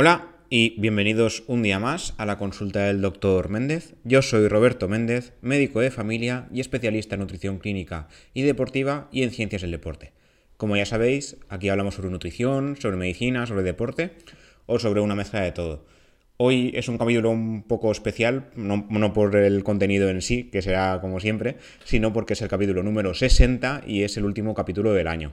Hola y bienvenidos un día más a la consulta del doctor Méndez. Yo soy Roberto Méndez, médico de familia y especialista en nutrición clínica y deportiva y en ciencias del deporte. Como ya sabéis, aquí hablamos sobre nutrición, sobre medicina, sobre deporte o sobre una mezcla de todo. Hoy es un capítulo un poco especial, no, por el contenido en sí, que será como siempre, sino porque es el capítulo número 60 y es el último capítulo del año.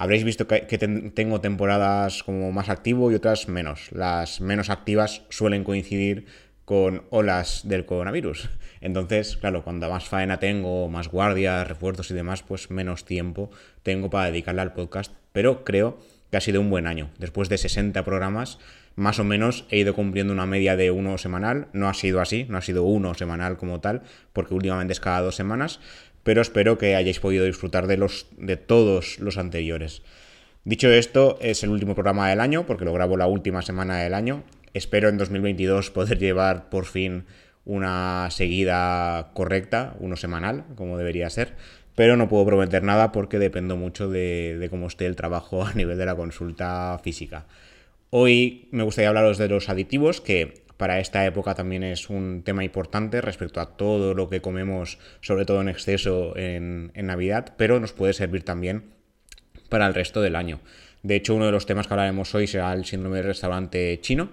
Habréis visto que, tengo temporadas como más activo y otras menos. Las menos activas suelen coincidir con olas del coronavirus. Entonces, claro, cuando más faena tengo, más guardias, refuerzos y demás, pues menos tiempo tengo para dedicarle al podcast. Pero creo que ha sido un buen año. Después de 60 programas, más o menos he ido cumpliendo una media de uno semanal. No ha sido así, no ha sido uno semanal como tal, porque últimamente es cada dos semanas pero espero que hayáis podido disfrutar de, los, de todos los anteriores. Dicho esto, es el último programa del año, porque lo grabo la última semana del año. Espero en 2022 poder llevar por fin una seguida correcta, uno semanal, como debería ser, pero no puedo prometer nada porque dependo mucho de, de cómo esté el trabajo a nivel de la consulta física. Hoy me gustaría hablaros de los aditivos, que para esta época también es un tema importante respecto a todo lo que comemos, sobre todo en exceso en, Navidad, pero nos puede servir también para el resto del año. De hecho, uno de los temas que hablaremos hoy será el síndrome del restaurante chino.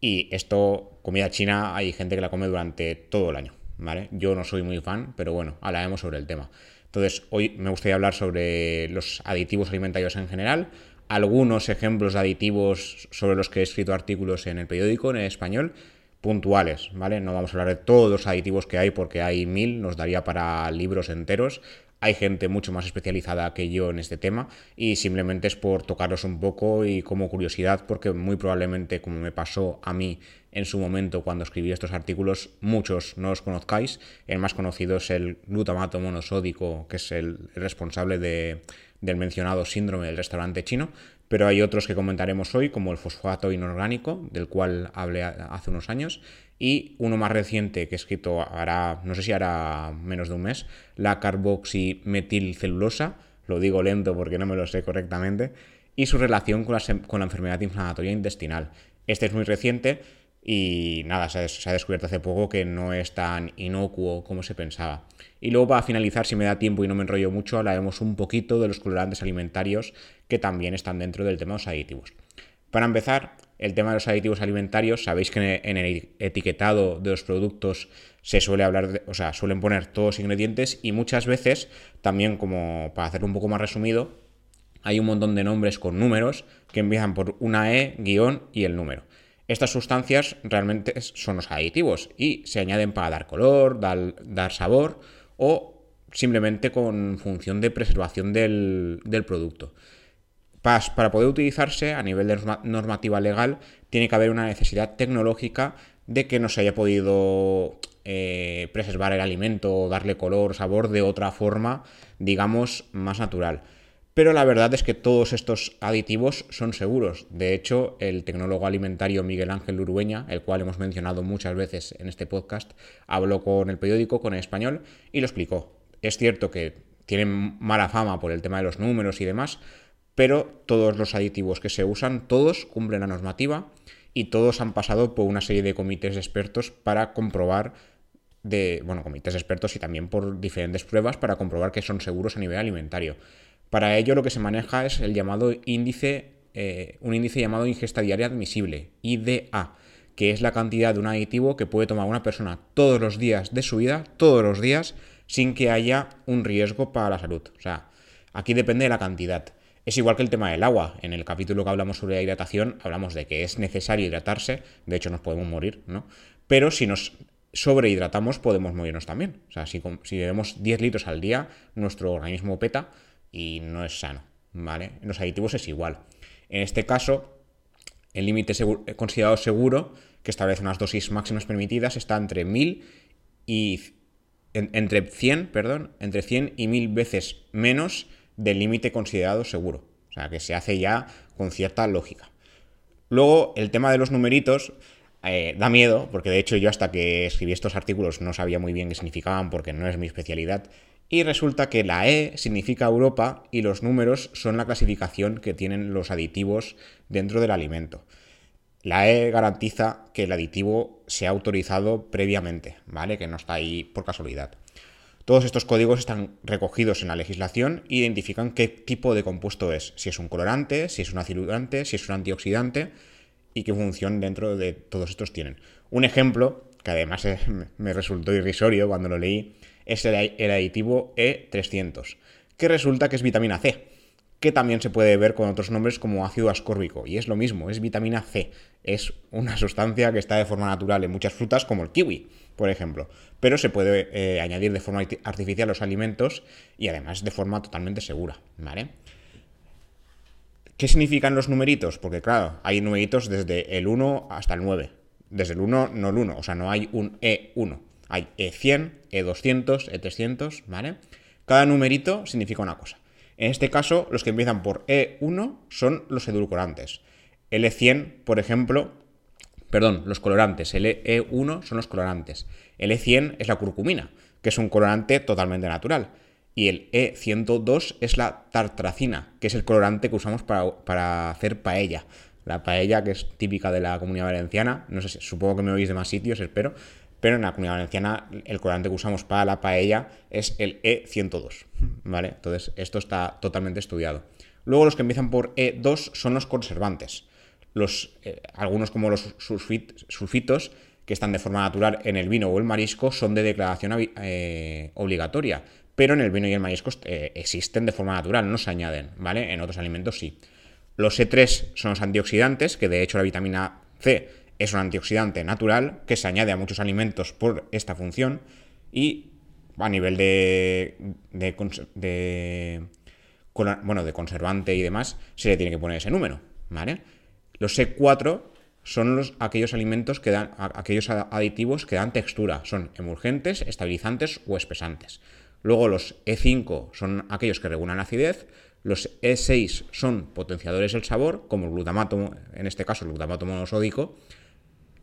Y esto, comida china, hay gente que la come durante todo el año. ¿vale? Yo no soy muy fan, pero bueno, hablaremos sobre el tema. Entonces, hoy me gustaría hablar sobre los aditivos alimentarios en general, algunos ejemplos de aditivos sobre los que he escrito artículos en el periódico, en el español, puntuales, ¿vale? No vamos a hablar de todos los aditivos que hay porque hay mil, nos daría para libros enteros. Hay gente mucho más especializada que yo en este tema y simplemente es por tocaros un poco y como curiosidad porque muy probablemente como me pasó a mí en su momento cuando escribí estos artículos, muchos no os conozcáis. El más conocido es el glutamato monosódico, que es el responsable de del mencionado síndrome del restaurante chino, pero hay otros que comentaremos hoy, como el fosfato inorgánico, del cual hablé hace unos años, y uno más reciente que he escrito hará, no sé si hará menos de un mes, la carboximetilcelulosa, lo digo lento porque no me lo sé correctamente, y su relación con la, con la enfermedad inflamatoria intestinal. Este es muy reciente, y nada, se ha, descubierto hace poco que no es tan inocuo como se pensaba. Y luego para finalizar, si me da tiempo y no me enrollo mucho, hablaremos un poquito de los colorantes alimentarios que también están dentro del tema de los aditivos. Para empezar, el tema de los aditivos alimentarios, sabéis que en el etiquetado de los productos se suele hablar, de, o sea, suelen poner todos los ingredientes y muchas veces, también como para hacerlo un poco más resumido, hay un montón de nombres con números que empiezan por una E, guion y el número. Estas sustancias realmente son los aditivos y se añaden para dar color, dar, sabor o simplemente con función de preservación del, producto. Para, poder utilizarse a nivel de normativa legal tiene que haber una necesidad tecnológica de que no se haya podido eh, preservar el alimento o darle color o sabor de otra forma, digamos, más natural. Pero la verdad es que todos estos aditivos son seguros. De hecho, el tecnólogo alimentario Miguel Ángel Urueña, el cual hemos mencionado muchas veces en este podcast, habló con el periódico, con el español, y lo explicó. Es cierto que tienen mala fama por el tema de los números y demás, pero todos los aditivos que se usan, todos cumplen la normativa y todos han pasado por una serie de comités expertos para comprobar de, bueno, comités expertos y también por diferentes pruebas para comprobar que son seguros a nivel alimentario. Para ello lo que se maneja es el llamado índice, eh, un índice llamado ingesta diaria admisible, IDA, que es la cantidad de un aditivo que puede tomar una persona todos los días de su vida, todos los días, sin que haya un riesgo para la salud. O sea, aquí depende de la cantidad. Es igual que el tema del agua. En el capítulo que hablamos sobre la hidratación, hablamos de que es necesario hidratarse, de hecho nos podemos morir, ¿no? Pero si nos sobrehidratamos podemos morirnos también. O sea, si, si bebemos 10 litros al día, nuestro organismo peta y no es sano, ¿vale? En los aditivos es igual. En este caso, el límite considerado seguro, que establece unas dosis máximas permitidas, está entre 1000 y entre 100, perdón, entre 100 y 1000 veces menos del límite considerado seguro. O sea, que se hace ya con cierta lógica. Luego, el tema de los numeritos eh, da miedo, porque de hecho yo hasta que escribí estos artículos no sabía muy bien qué significaban, porque no es mi especialidad. Y resulta que la E significa Europa y los números son la clasificación que tienen los aditivos dentro del alimento. La E garantiza que el aditivo sea autorizado previamente, ¿vale? Que no está ahí por casualidad. Todos estos códigos están recogidos en la legislación e identifican qué tipo de compuesto es, si es un colorante, si es un acidulante, si es un antioxidante y qué función dentro de todos estos tienen. Un ejemplo, que además me resultó irrisorio cuando lo leí, es el aditivo E300, que resulta que es vitamina C, que también se puede ver con otros nombres como ácido ascórbico, y es lo mismo, es vitamina C, es una sustancia que está de forma natural en muchas frutas como el kiwi, por ejemplo, pero se puede eh, añadir de forma artificial los alimentos y además de forma totalmente segura, ¿vale? ¿Qué significan los numeritos? Porque claro, hay numeritos desde el 1 hasta el 9. Desde el 1, no el 1, o sea, no hay un E1. Hay E100, E200, E300, ¿vale? Cada numerito significa una cosa. En este caso, los que empiezan por E1 son los edulcorantes. El E100, por ejemplo, perdón, los colorantes. El E1 son los colorantes. El E100 es la curcumina, que es un colorante totalmente natural. Y el E102 es la tartracina, que es el colorante que usamos para, hacer paella. La paella, que es típica de la comunidad valenciana, no sé, supongo que me oís de más sitios, espero, pero en la comunidad valenciana el colorante que usamos para la paella es el E102, ¿vale? Entonces esto está totalmente estudiado. Luego los que empiezan por E2 son los conservantes. Los, eh, algunos como los sulfitos, que están de forma natural en el vino o el marisco, son de declaración eh, obligatoria, pero en el vino y el marisco eh, existen de forma natural, no se añaden, ¿vale? En otros alimentos sí. Los E3 son los antioxidantes, que de hecho la vitamina C es un antioxidante natural que se añade a muchos alimentos por esta función y a nivel de, bueno, de conservante y demás se le tiene que poner ese número, ¿vale? Los E4 son los, aquellos alimentos que dan, aquellos aditivos que dan textura, son emulgentes, estabilizantes o espesantes. Luego los E5 son aquellos que regulan la acidez, los E6 son potenciadores del sabor, como el glutamato, en este caso el glutamato monosódico,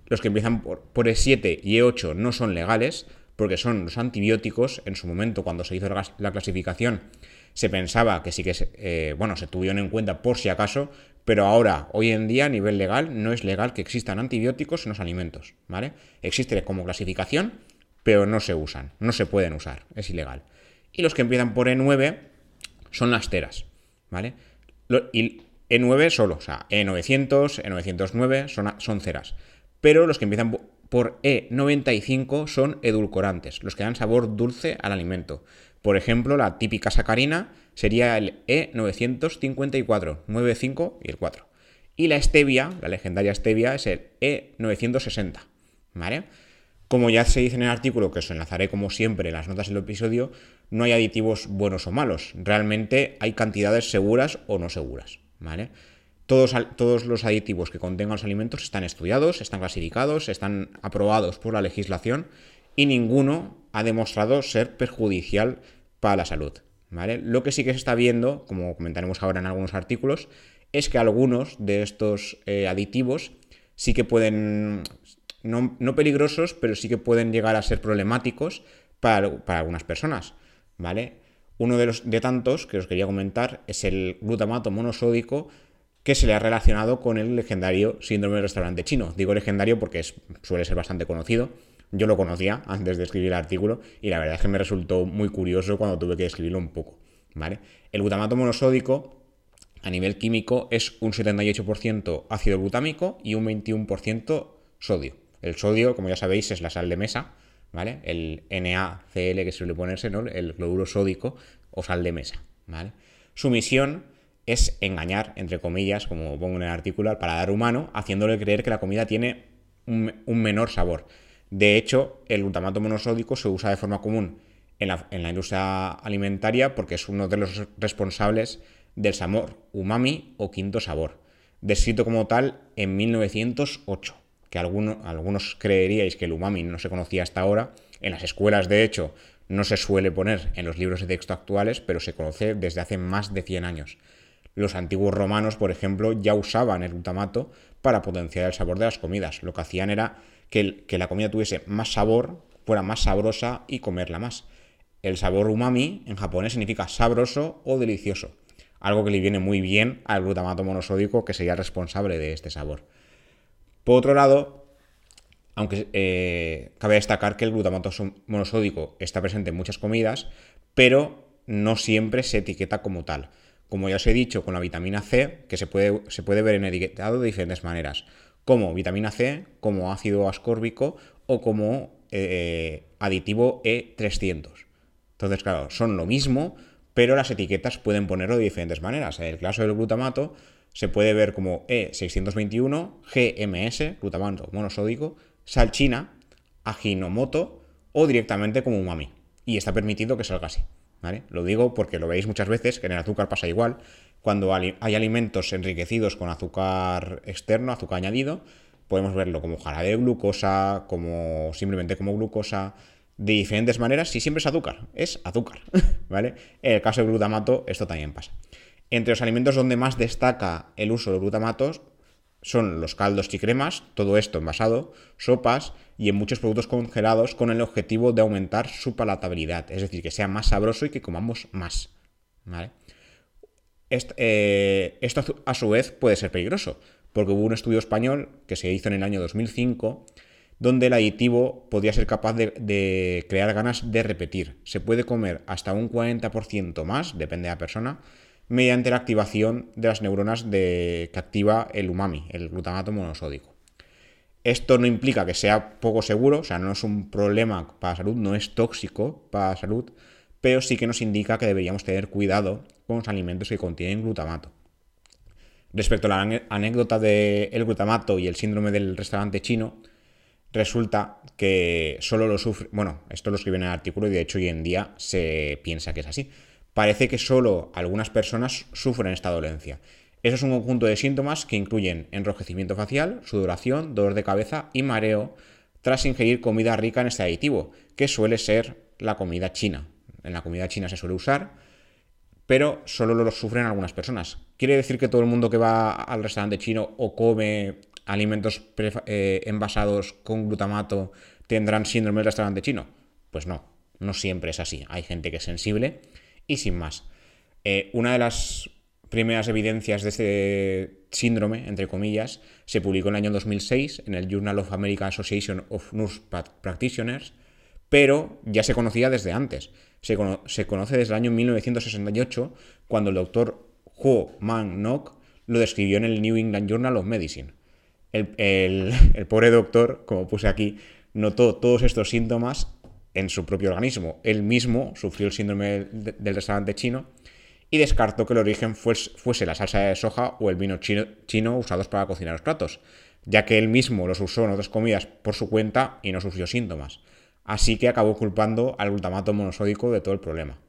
los que empiezan por, E7 y E8 no son legales, porque son los antibióticos. En su momento, cuando se hizo la clasificación, se pensaba que sí que se, eh, bueno, se tuvieron en cuenta por si acaso, pero ahora, hoy en día, a nivel legal, no es legal que existan antibióticos en los alimentos, ¿vale? Existe como clasificación, pero no se usan, no se pueden usar, es ilegal. Y los que empiezan por E9 son las teras, ¿vale? y E9 solo, o sea, E900, E909 son, son ceras pero los que empiezan por E95 son edulcorantes, los que dan sabor dulce al alimento. Por ejemplo, la típica sacarina sería el E954, 95 y el 4. Y la stevia, la legendaria stevia, es el E960. ¿Vale? Como ya se dice en el artículo, que os enlazaré como siempre en las notas del episodio, no hay aditivos buenos o malos. Realmente hay cantidades seguras o no seguras. ¿Vale? Todos, los aditivos que contengan los alimentos están estudiados, están clasificados, están aprobados por la legislación y ninguno ha demostrado ser perjudicial para la salud. ¿vale? Lo que sí que se está viendo, como comentaremos ahora en algunos artículos, es que algunos de estos eh, aditivos sí que pueden, no, peligrosos, pero sí que pueden llegar a ser problemáticos para, para algunas personas. ¿vale? Uno de los de tantos que os quería comentar es el glutamato monosódico que se le ha relacionado con el legendario síndrome del restaurante chino. Digo legendario porque suele ser bastante conocido. Yo lo conocía antes de escribir el artículo y la verdad es que me resultó muy curioso cuando tuve que escribirlo un poco. ¿vale? El glutamato monosódico a nivel químico es un 78% ácido glutámico y un 21% sodio. El sodio, como ya sabéis, es la sal de mesa, ¿vale? El NaCl que suele ponerse, ¿no? El cloruro sódico o sal de mesa, ¿vale? Su misión es engañar, entre comillas, como pongo en el artículo, al paladar humano, haciéndole creer que la comida tiene un, menor sabor. De hecho, el glutamato monosódico se usa de forma común en la, industria alimentaria porque es uno de los responsables del sabor umami o quinto sabor, descrito como tal en 1908, que algunos creeríais que el umami no se conocía hasta ahora. En las escuelas, de hecho, no se suele poner en los libros de texto actuales, pero se conoce desde hace más de 100 años. Los antiguos romanos, por ejemplo, ya usaban el glutamato para potenciar el sabor de las comidas. Lo que hacían era que, la comida tuviese más sabor, fuera más sabrosa y comerla más. El sabor umami en japonés significa sabroso o delicioso, algo que le viene muy bien al glutamato monosódico que sería responsable de este sabor. Por otro lado, aunque eh, cabe destacar que el glutamato monosódico está presente en muchas comidas, pero no siempre se etiqueta como tal. Como ya os he dicho, con la vitamina C, que se puede, se puede ver en etiquetado de diferentes maneras, como vitamina C, como ácido ascórbico o como eh, aditivo E300. Entonces, claro, son lo mismo, pero las etiquetas pueden ponerlo de diferentes maneras. En el caso del glutamato se puede ver como E621, GMS, glutamato monosódico, salchina, aginomoto o directamente como umami. Y está permitido que salga así. Lo digo porque lo veis muchas veces, que en el azúcar pasa igual. Cuando hay alimentos enriquecidos con azúcar externo, azúcar añadido, podemos verlo como jarabe de glucosa, como simplemente como glucosa, de diferentes maneras, si siempre es azúcar, es azúcar, ¿vale? En el caso del glutamato, esto también pasa. Entre los alimentos donde más destaca el uso de glutamatos son los caldos y cremas, todo esto envasado, sopas y en muchos productos congelados con el objetivo de aumentar su palatabilidad, es decir, que sea más sabroso y que comamos más. Eh, esto a su vez puede ser peligroso, porque hubo un estudio español que se hizo en el año 2005 donde el aditivo podía ser capaz de, crear ganas de repetir. Se puede comer hasta un 40% más, depende de la persona, mediante la activación de las neuronas de, que activa el umami, el glutamato monosódico. Esto no implica que sea poco seguro, o sea, no es un problema para salud, no es tóxico para salud, pero sí que nos indica que deberíamos tener cuidado con los alimentos que contienen glutamato. Respecto a la anécdota del glutamato y el síndrome del restaurante chino, resulta que solo lo sufre, bueno, esto lo escribe en el artículo y de hecho hoy en día se piensa que es así. Parece que solo algunas personas sufren esta dolencia. Eso es un conjunto de síntomas que incluyen enrojecimiento facial, sudoración, dolor de cabeza y mareo tras ingerir comida rica en este aditivo, que suele ser la comida china. En la comida china se suele usar, pero solo lo sufren algunas personas. ¿Quiere decir que todo el mundo que va al restaurante chino o come alimentos eh, envasados con glutamato tendrán síndrome del restaurante chino? Pues no, no siempre es así. Hay gente que es sensible y sin más. Eh, una de las primeras evidencias de este síndrome, entre comillas, se publicó en el año 2006 en el Journal of American Association of Nurse Practitioners, pero ya se conocía desde antes. Se, conoce desde el año 1968, cuando el doctor Ho Man Nok lo describió en el New England Journal of Medicine el, pobre doctor, como puse aquí, notó todos estos síntomas en su propio organismo. Él mismo sufrió el síndrome del restaurante chino y descartó que el origen fuese, la salsa de soja o el vino chino, usados para cocinar los platos, ya que él mismo los usó en otras comidas por su cuenta y no sufrió síntomas. Así que acabó culpando al glutamato monosódico de todo el problema.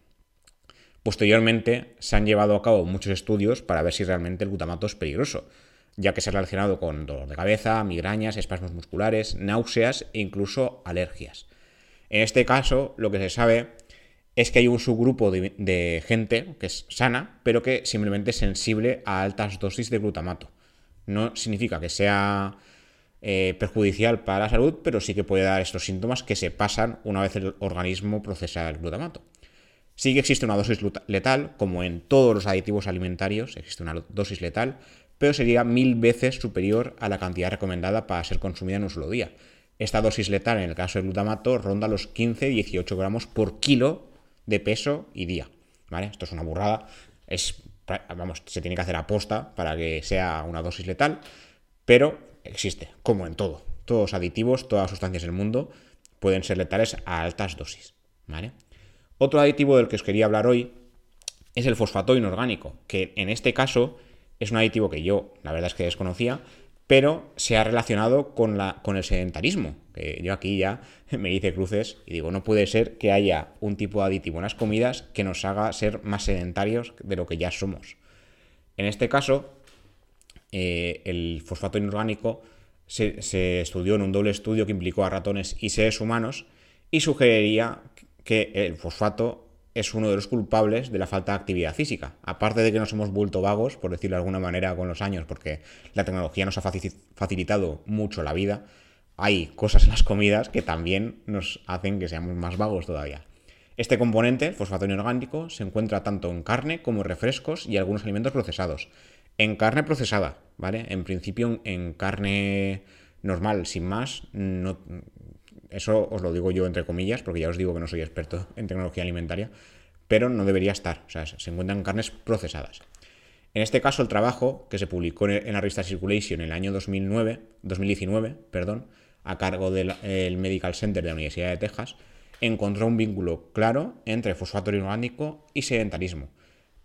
Posteriormente se han llevado a cabo muchos estudios para ver si realmente el glutamato es peligroso, ya que se ha relacionado con dolor de cabeza, migrañas, espasmos musculares, náuseas e incluso alergias. En este caso, lo que se sabe es que hay un subgrupo de, gente que es sana, pero que simplemente es sensible a altas dosis de glutamato. No significa que sea eh, perjudicial para la salud, pero sí que puede dar estos síntomas que se pasan una vez el organismo procesa el glutamato. Sí que existe una dosis letal, como en todos los aditivos alimentarios, existe una dosis letal, pero sería mil veces superior a la cantidad recomendada para ser consumida en un solo día. Esta dosis letal en el caso del glutamato ronda los 15-18 gramos por kilo de peso y día. ¿vale? Esto es una burrada. Es, vamos, se tiene que hacer aposta para que sea una dosis letal, pero existe, como en todo. Todos los aditivos, todas las sustancias del mundo pueden ser letales a altas dosis. ¿vale? Otro aditivo del que os quería hablar hoy es el fosfato inorgánico, que en este caso es un aditivo que yo, la verdad es que desconocía, pero se ha relacionado con, la, con el sedentarismo. Que yo aquí ya me hice cruces y digo, no puede ser que haya un tipo de aditivo en las comidas que nos haga ser más sedentarios de lo que ya somos. En este caso, eh, el fosfato inorgánico se, se, estudió en un doble estudio que implicó a ratones y seres humanos y sugeriría que el fosfato es uno de los culpables de la falta de actividad física. Aparte de que nos hemos vuelto vagos, por decirlo de alguna manera, con los años, porque la tecnología nos ha facilitado mucho la vida, hay cosas en las comidas que también nos hacen que seamos más vagos todavía. Este componente, fosfato inorgánico, se encuentra tanto en carne como en refrescos y algunos alimentos procesados. En carne procesada, ¿vale? En principio en carne normal, sin más. No, eso os lo digo yo entre comillas, porque ya os digo que no soy experto en tecnología alimentaria, pero no debería estar. O sea, se encuentran carnes procesadas. En este caso, el trabajo que se publicó en la revista Circulation en el año 2009, 2019, perdón, a cargo del Medical Center de la Universidad de Texas, encontró un vínculo claro entre fosfato inorgánico y sedentarismo.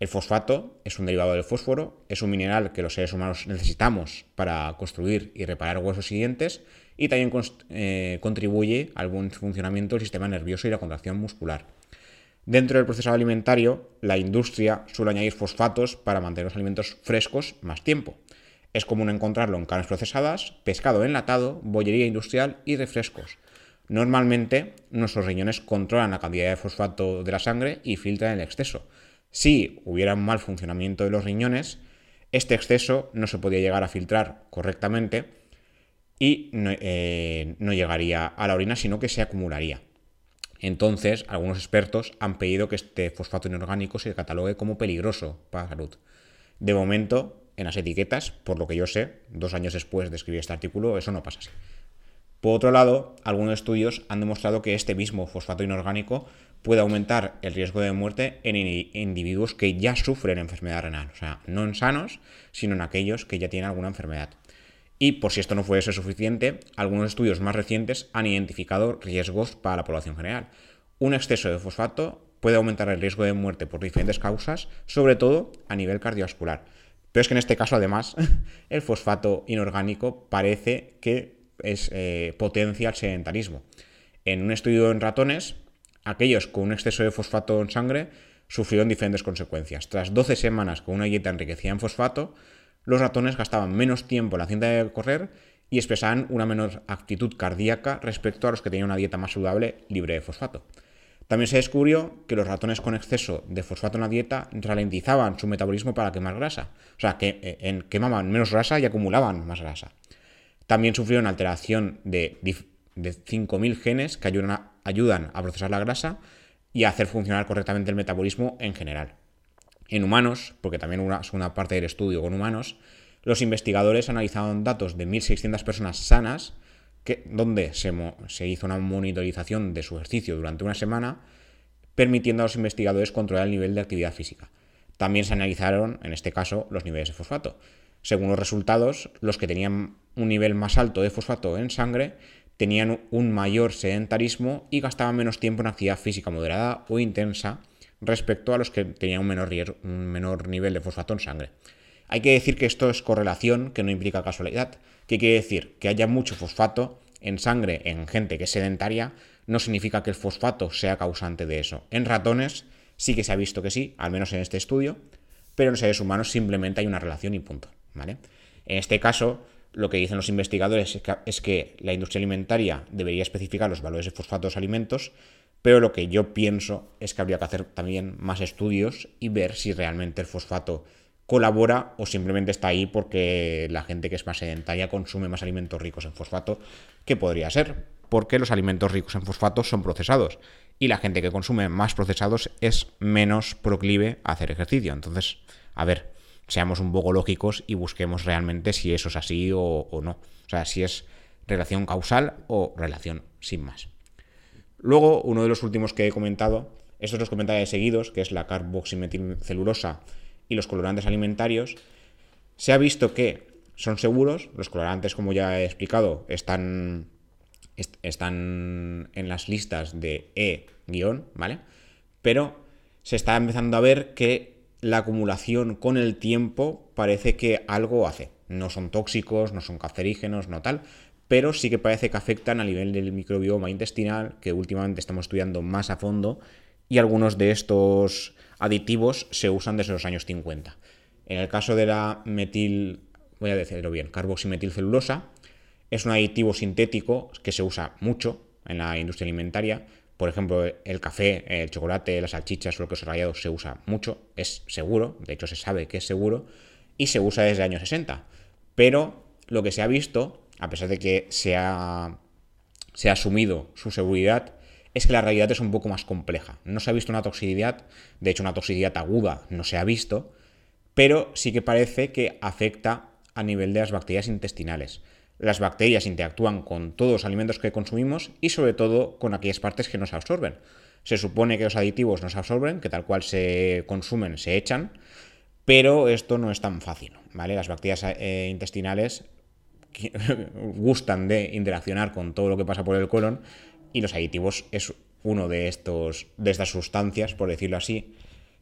El fosfato es un derivado del fósforo, es un mineral que los seres humanos necesitamos para construir y reparar huesos y dientes y también eh, contribuye al buen funcionamiento del sistema nervioso y la contracción muscular. Dentro del procesado alimentario, la industria suele añadir fosfatos para mantener los alimentos frescos más tiempo. Es común encontrarlo en carnes procesadas, pescado enlatado, bollería industrial y refrescos. Normalmente, nuestros riñones controlan la cantidad de fosfato de la sangre y filtran el exceso. Si hubiera un mal funcionamiento de los riñones, este exceso no se podía llegar a filtrar correctamente y no, eh, no llegaría a la orina, sino que se acumularía. Entonces, algunos expertos han pedido que este fosfato inorgánico se catalogue como peligroso para la salud. De momento, en las etiquetas, por lo que yo sé, dos años después de escribir este artículo, eso no pasa así. Por otro lado, algunos estudios han demostrado que este mismo fosfato inorgánico puede aumentar el riesgo de muerte en individuos que ya sufren enfermedad renal, o sea, no en sanos, sino en aquellos que ya tienen alguna enfermedad. Y por si esto no fuese suficiente, algunos estudios más recientes han identificado riesgos para la población general. Un exceso de fosfato puede aumentar el riesgo de muerte por diferentes causas, sobre todo a nivel cardiovascular. Pero es que en este caso, además, el fosfato inorgánico parece que es, eh, potencia el sedentarismo. En un estudio en ratones, aquellos con un exceso de fosfato en sangre sufrieron diferentes consecuencias. Tras 12 semanas con una dieta enriquecida en fosfato, los ratones gastaban menos tiempo en la cinta de correr y expresaban una menor actitud cardíaca respecto a los que tenían una dieta más saludable libre de fosfato. También se descubrió que los ratones con exceso de fosfato en la dieta ralentizaban su metabolismo para quemar grasa, o sea, que eh, quemaban menos grasa y acumulaban más grasa. También sufrieron alteración de, de 5.000 genes que ayudan a, ayudan a procesar la grasa y a hacer funcionar correctamente el metabolismo en general. En humanos, porque también una, es una parte del estudio con humanos, los investigadores analizaron datos de 1.600 personas sanas, que, donde se, se, hizo una monitorización de su ejercicio durante una semana, permitiendo a los investigadores controlar el nivel de actividad física. También se analizaron, en este caso, los niveles de fosfato. Según los resultados, los que tenían un nivel más alto de fosfato en sangre tenían un mayor sedentarismo y gastaban menos tiempo en actividad física moderada o intensa, respecto a los que tenían un menor, un menor nivel de fosfato en sangre. Hay que decir que esto es correlación, que no implica casualidad. ¿Qué quiere decir? Que haya mucho fosfato en sangre en gente que es sedentaria no significa que el fosfato sea causante de eso. En ratones sí que se ha visto que sí, al menos en este estudio, pero en seres humanos simplemente hay una relación y punto. ¿vale? En este caso, lo que dicen los investigadores es que la industria alimentaria debería especificar los valores de fosfato de los alimentos pero lo que yo pienso es que habría que hacer también más estudios y ver si realmente el fosfato colabora o simplemente está ahí porque la gente que es más sedentaria consume más alimentos ricos en fosfato, que podría ser, porque los alimentos ricos en fosfato son procesados y la gente que consume más procesados es menos proclive a hacer ejercicio. Entonces, a ver, seamos un poco lógicos y busquemos realmente si eso es así o, no. O sea, si es relación causal o relación sin más. Luego, uno de los últimos que he comentado, estos los comentarios seguidos, que es la carboximetilcelulosa y los colorantes alimentarios, se ha visto que son seguros, los colorantes, como ya he explicado, están, están en las listas de E-, ¿vale? Pero se está empezando a ver que la acumulación con el tiempo parece que algo hace. No son tóxicos, no son cancerígenos, no tal, pero sí que parece que afectan a nivel del microbioma intestinal, que últimamente estamos estudiando más a fondo, y algunos de estos aditivos se usan desde los años 50. En el caso de la metil, voy a decirlo bien, carboximetilcelulosa, es un aditivo sintético que se usa mucho en la industria alimentaria. Por ejemplo, el café, el chocolate, las salchichas o el queso rallado se usa mucho, es seguro, de hecho se sabe que es seguro, y se usa desde años 60. Pero lo que se ha visto a pesar de que se ha, se ha asumido su seguridad, es que la realidad es un poco más compleja. No se ha visto una toxicidad, de hecho una toxicidad aguda no se ha visto, pero sí que parece que afecta a nivel de las bacterias intestinales. Las bacterias interactúan con todos los alimentos que consumimos y sobre todo con aquellas partes que nos absorben. Se supone que los aditivos nos absorben, que tal cual se consumen, se echan, pero esto no es tan fácil, ¿vale? Las bacterias eh, intestinales gustan de interaccionar con todo lo que pasa por el colon y los aditivos es uno de estos de estas sustancias, por decirlo así,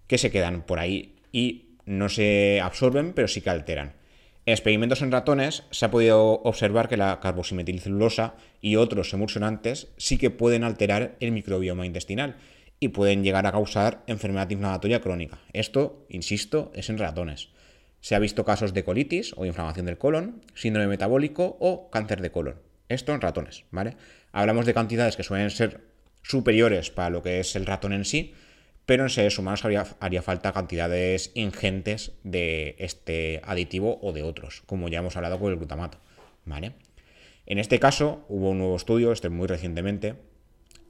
que se quedan por ahí y no se absorben, pero sí que alteran. En experimentos en ratones se ha podido observar que la carboximetilcelulosa y otros emulsionantes sí que pueden alterar el microbioma intestinal y pueden llegar a causar enfermedad inflamatoria crónica. Esto, insisto, es en ratones. Se ha visto casos de colitis o inflamación del colon, síndrome metabólico o cáncer de colon. Esto en ratones, ¿vale? Hablamos de cantidades que suelen ser superiores para lo que es el ratón en sí, pero en seres humanos haría, haría, falta cantidades ingentes de este aditivo o de otros, como ya hemos hablado con el glutamato. ¿vale? En este caso hubo un nuevo estudio, este muy recientemente,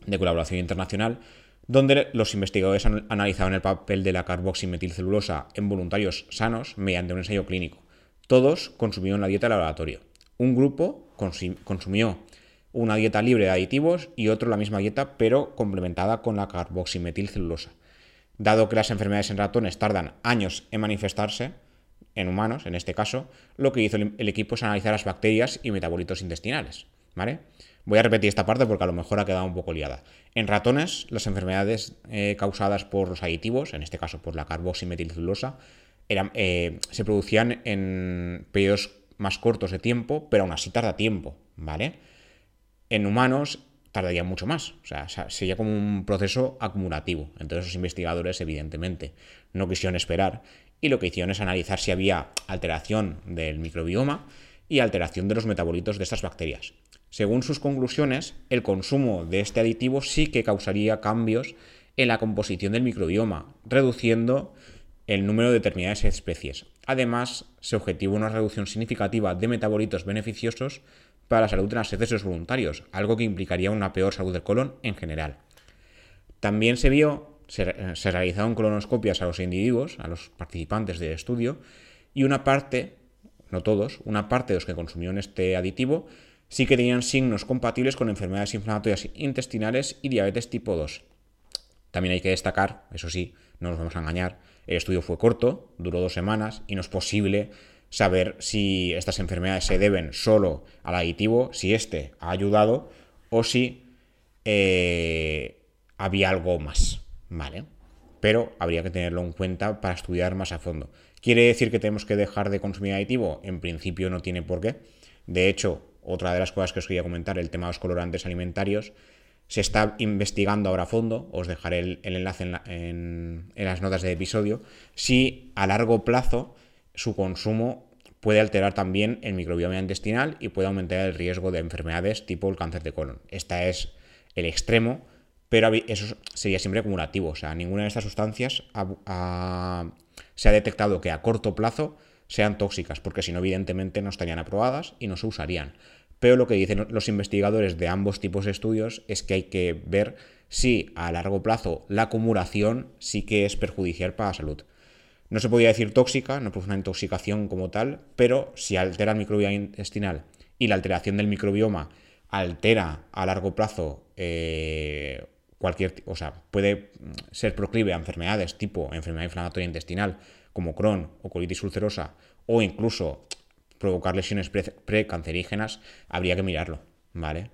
de colaboración internacional, donde los investigadores han analizaban el papel de la carboximetilcelulosa en voluntarios sanos mediante un ensayo clínico. Todos consumieron la dieta de laboratorio. Un grupo consumió una dieta libre de aditivos y otro la misma dieta pero complementada con la carboximetilcelulosa. Dado que las enfermedades en ratones tardan años en manifestarse, en humanos en este caso, lo que hizo el equipo es analizar las bacterias y metabolitos intestinales. ¿vale? Voy a repetir esta parte porque a lo mejor ha quedado un poco liada. En ratones, las enfermedades eh, causadas por los aditivos, en este caso por la carboximetilcelulosa, eh, se producían en periodos más cortos de tiempo, pero aún así tarda tiempo, ¿vale? En humanos tardaría mucho más. O sea, sería como un proceso acumulativo. Entonces los investigadores, evidentemente, no quisieron esperar y lo que hicieron es analizar si había alteración del microbioma y alteración de los metabolitos de estas bacterias. Según sus conclusiones, el consumo de este aditivo sí que causaría cambios en la composición del microbioma, reduciendo el número de determinadas especies. Además, se objetivó una reducción significativa de metabolitos beneficiosos para la salud de excesos voluntarios, algo que implicaría una peor salud del colon en general. También se vio, se, se realizaron colonoscopias a los individuos, a los participantes del estudio, y una parte, no todos, una parte de los que consumieron este aditivo sí que tenían signos compatibles con enfermedades inflamatorias intestinales y diabetes tipo 2. También hay que destacar, eso sí, no nos vamos a engañar, el estudio fue corto, duró dos semanas y no es posible saber si estas enfermedades se deben solo al aditivo, si este ha ayudado o si eh, había algo más, ¿vale? Pero habría que tenerlo en cuenta para estudiar más a fondo. ¿Quiere decir que tenemos que dejar de consumir aditivo? En principio no tiene por qué. De hecho, otra de las cosas que os quería comentar, el tema de los colorantes alimentarios, se está investigando ahora a fondo, os dejaré el, enlace en, en, las notas del episodio, si a largo plazo su consumo puede alterar también el microbioma intestinal y puede aumentar el riesgo de enfermedades tipo el cáncer de colon. Este es el extremo, pero eso sería siempre acumulativo. O sea, ninguna de estas sustancias se ha detectado que a corto plazo sean tóxicas, porque si no, evidentemente no estarían aprobadas y no se usarían. Pero lo que dicen los investigadores de ambos tipos de estudios es que hay que ver si a largo plazo la acumulación sí que es perjudicial para la salud. No se podía decir tóxica, no es una intoxicación como tal, pero si altera el microbioma intestinal y la alteración del microbioma altera a largo plazo eh, cualquier, o sea, puede ser proclive a enfermedades tipo enfermedad inflamatoria intestinal como Crohn o colitis ulcerosa o incluso provocar lesiones precancerígenas, habría que mirarlo, ¿vale?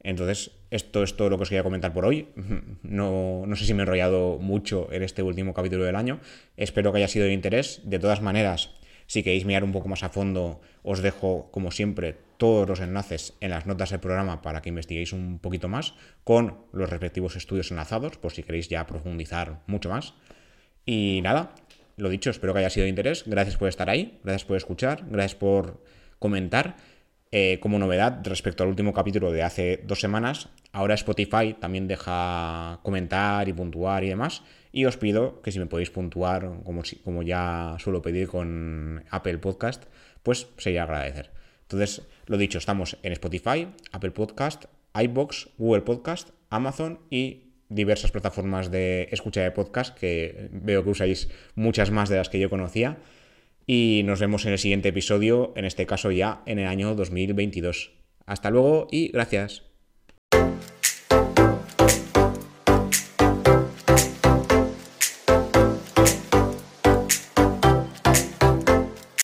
Entonces, esto es todo lo que os quería comentar por hoy. No, sé si me he enrollado mucho en este último capítulo del año. Espero que haya sido de interés. De todas maneras, si queréis mirar un poco más a fondo, os dejo, como siempre, todos los enlaces en las notas del programa para que investiguéis un poquito más, con los respectivos estudios enlazados, por si queréis ya profundizar mucho más. Y nada, lo dicho, espero que haya sido de interés. Gracias por estar ahí, gracias por escuchar, gracias por comentar. Eh, como novedad respecto al último capítulo de hace dos semanas, ahora Spotify también deja comentar y puntuar y demás. Y os pido que si me podéis puntuar, como, como ya suelo pedir con Apple Podcast, pues sería agradecer. Entonces, lo dicho, estamos en Spotify, Apple Podcast, iBox, Google Podcast, Amazon y diversas plataformas de escucha de podcast que veo que usáis muchas más de las que yo conocía y nos vemos en el siguiente episodio, en este caso ya en el año 2022. Hasta luego y gracias.